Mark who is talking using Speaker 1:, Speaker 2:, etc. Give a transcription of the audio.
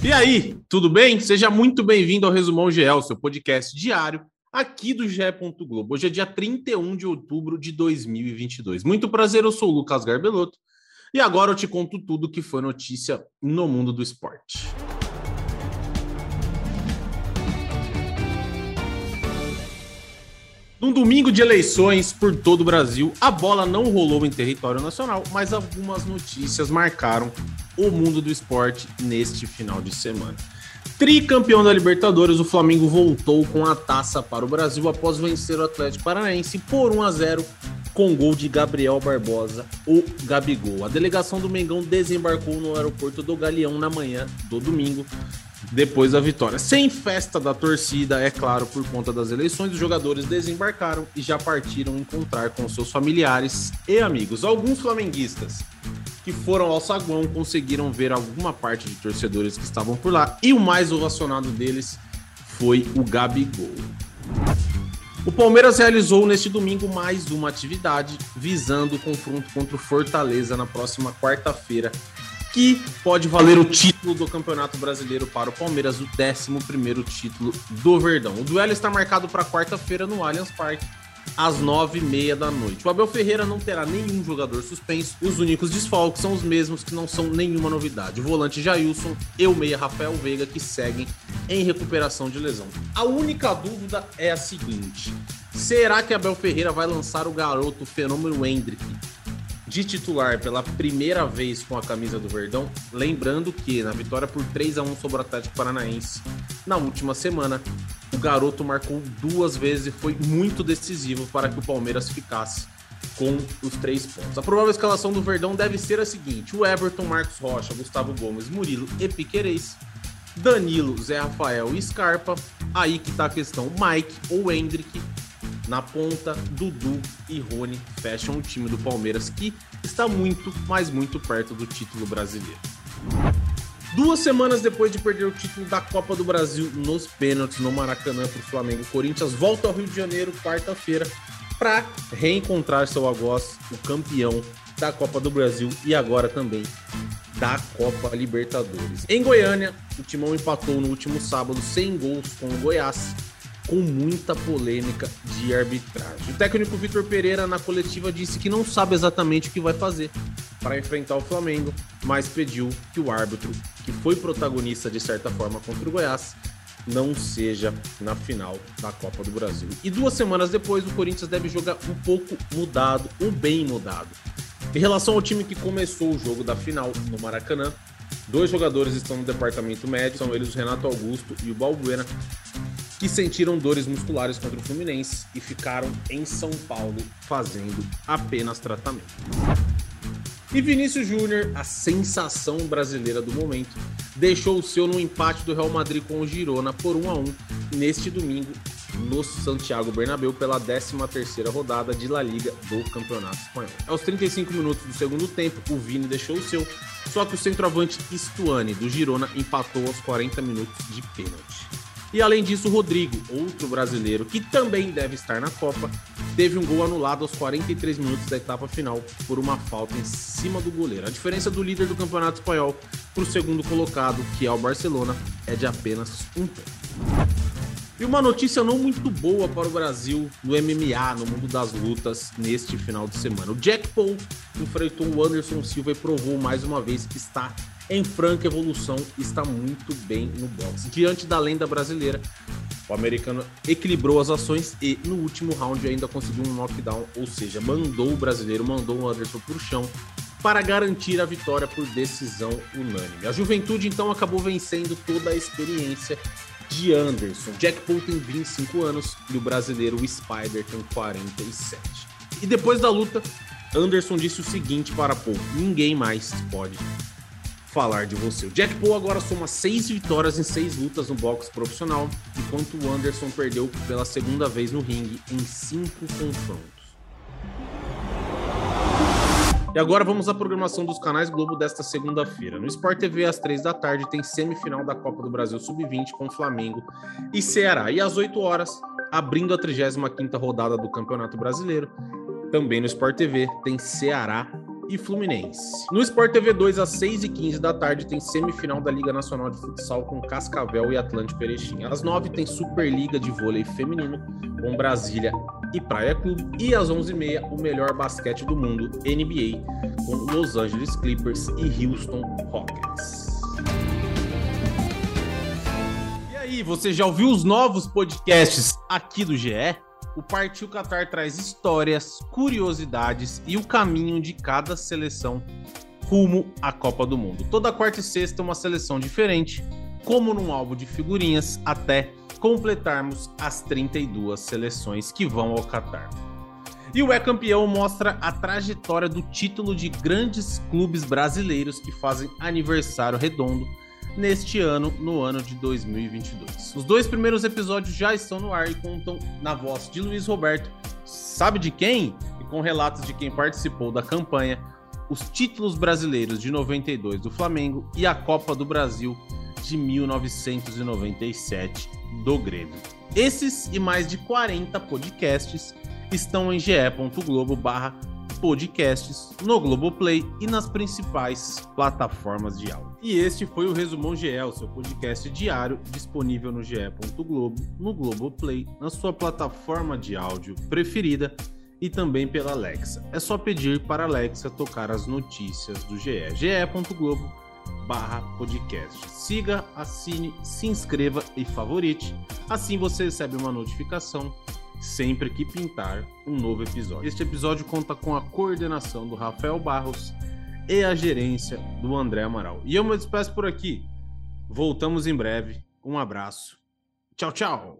Speaker 1: E aí, tudo bem? Seja muito bem-vindo ao Resumão GL, seu podcast diário aqui do GE. Globo. Hoje é dia 31 de outubro de 2022. Muito prazer, eu sou o Lucas Garbelotto e agora eu te conto tudo que foi notícia no mundo do esporte. Num domingo de eleições por todo o Brasil, a bola não rolou em território nacional, mas algumas notícias marcaram o mundo do esporte neste final de semana. Tricampeão da Libertadores, o Flamengo voltou com a taça para o Brasil após vencer o Atlético Paranaense por 1 a 0 com gol de Gabriel Barbosa, o Gabigol. A delegação do Mengão desembarcou no aeroporto do Galeão na manhã do domingo depois da vitória. Sem festa da torcida, é claro, por conta das eleições, os jogadores desembarcaram e já partiram encontrar com seus familiares e amigos. Alguns flamenguistas que foram ao saguão conseguiram ver alguma parte de torcedores que estavam por lá e o mais ovacionado deles foi o Gabigol. O Palmeiras realizou neste domingo mais uma atividade visando o confronto contra o Fortaleza na próxima quarta-feira que pode valer o título do Campeonato Brasileiro para o Palmeiras, o 11 título do Verdão. O duelo está marcado para quarta-feira no Allianz Parque, às nove e meia da noite. O Abel Ferreira não terá nenhum jogador suspenso. Os únicos desfalques são os mesmos que não são nenhuma novidade. O volante Jailson e o meia Rafael Veiga que seguem em recuperação de lesão. A única dúvida é a seguinte: será que Abel Ferreira vai lançar o garoto fenômeno Hendrick de titular pela primeira vez com a camisa do Verdão, lembrando que na vitória por 3 a 1 sobre o Atlético Paranaense na última semana, o garoto marcou duas vezes e foi muito decisivo para que o Palmeiras ficasse com os três pontos. A provável escalação do Verdão deve ser a seguinte: o Everton, Marcos Rocha, Gustavo Gomes, Murilo e Piquerez, Danilo, Zé Rafael e Scarpa. Aí que tá a questão: Mike ou Hendrick na ponta, Dudu e Rony fecham o time do Palmeiras, que está muito, mas muito perto do título brasileiro. Duas semanas depois de perder o título da Copa do Brasil nos pênaltis no Maracanã para o Flamengo, Corinthians volta ao Rio de Janeiro quarta-feira para reencontrar seu algoz, o campeão da Copa do Brasil e agora também da Copa Libertadores. Em Goiânia, o Timão empatou no último sábado sem gols com o Goiás com muita polêmica de arbitragem. O técnico Vitor Pereira, na coletiva, disse que não sabe exatamente o que vai fazer para enfrentar o Flamengo, mas pediu que o árbitro, que foi protagonista de certa forma contra o Goiás, não seja na final da Copa do Brasil. E duas semanas depois, o Corinthians deve jogar um pouco mudado, ou bem mudado. Em relação ao time que começou o jogo da final no Maracanã, dois jogadores estão no departamento médico, são eles o Renato Augusto e o Balbuena, que sentiram dores musculares contra o Fluminense e ficaram em São Paulo fazendo apenas tratamento. E Vinícius Júnior, a sensação brasileira do momento, deixou o seu no empate do Real Madrid com o Girona por 1 a 1 neste domingo no Santiago Bernabéu pela 13ª rodada de La Liga do Campeonato Espanhol. Aos 35 minutos do segundo tempo, o Vini deixou o seu, só que o centroavante Stuani do Girona empatou aos 40 minutos de pênalti. E além disso, o Rodrigo, outro brasileiro que também deve estar na Copa, teve um gol anulado aos 43 minutos da etapa final por uma falta em cima do goleiro. A diferença do líder do Campeonato Espanhol para o segundo colocado, que é o Barcelona, é de apenas um ponto. E uma notícia não muito boa para o Brasil no MMA, no mundo das lutas, neste final de semana. O Jack Paul enfrentou o Anderson Silva e provou mais uma vez que está em franca evolução está muito bem no boxe. Diante da lenda brasileira, o americano equilibrou as ações e no último round ainda conseguiu um knockdown, ou seja, mandou o brasileiro, mandou o Anderson para o chão para garantir a vitória por decisão unânime. A juventude então acabou vencendo toda a experiência de Anderson. Jack Paul tem 25 anos e o brasileiro Spider tem 47. E depois da luta, Anderson disse o seguinte para Paul: ninguém mais pode falar de você. O Jack Paul agora soma seis vitórias em seis lutas no boxe profissional, enquanto o Anderson perdeu pela segunda vez no ringue em cinco confrontos. E agora vamos à programação dos canais Globo desta segunda-feira. No Sport TV, às três da tarde, tem semifinal da Copa do Brasil Sub-20 com Flamengo e Ceará. E às 8 horas, abrindo a 35ª rodada do Campeonato Brasileiro, também no Sport TV, tem Ceará e Fluminense. No Sport TV 2, às 6h15 da tarde, tem semifinal da Liga Nacional de Futsal com Cascavel e Atlântico Erechim. Às 9 tem Superliga de Vôlei Feminino com Brasília e Praia Clube. E às 11h30, o melhor basquete do mundo, NBA, com Los Angeles Clippers e Houston Rockets. E aí, você já ouviu os novos podcasts aqui do GE? O Partiu Qatar traz histórias, curiosidades e o caminho de cada seleção rumo à Copa do Mundo. Toda quarta e sexta uma seleção diferente, como num álbum de figurinhas, até completarmos as 32 seleções que vão ao Qatar. E o É Campeão mostra a trajetória do título de grandes clubes brasileiros que fazem aniversário redondo neste ano, no ano de 2022. Os dois primeiros episódios já estão no ar e contam na voz de Luiz Roberto, sabe de quem? E com relatos de quem participou da campanha, os títulos brasileiros de 92 do Flamengo e a Copa do Brasil de 1997 do Grêmio. Esses e mais de 40 podcasts estão em ge.globo barra podcasts, no Globoplay e nas principais plataformas de áudio. E este foi o Resumão GE, seu podcast diário disponível no ge.globo, no Globoplay, na sua plataforma de áudio preferida e também pela Alexa. É só pedir para a Alexa tocar as notícias do GE. ge.globo barra podcast. Siga, assine, se inscreva e favorite. Assim você recebe uma notificação sempre que pintar um novo episódio. Este episódio conta com a coordenação do Rafael Barros e a gerência do André Amaral. E eu me despeço por aqui. Voltamos em breve. Um abraço. Tchau, tchau.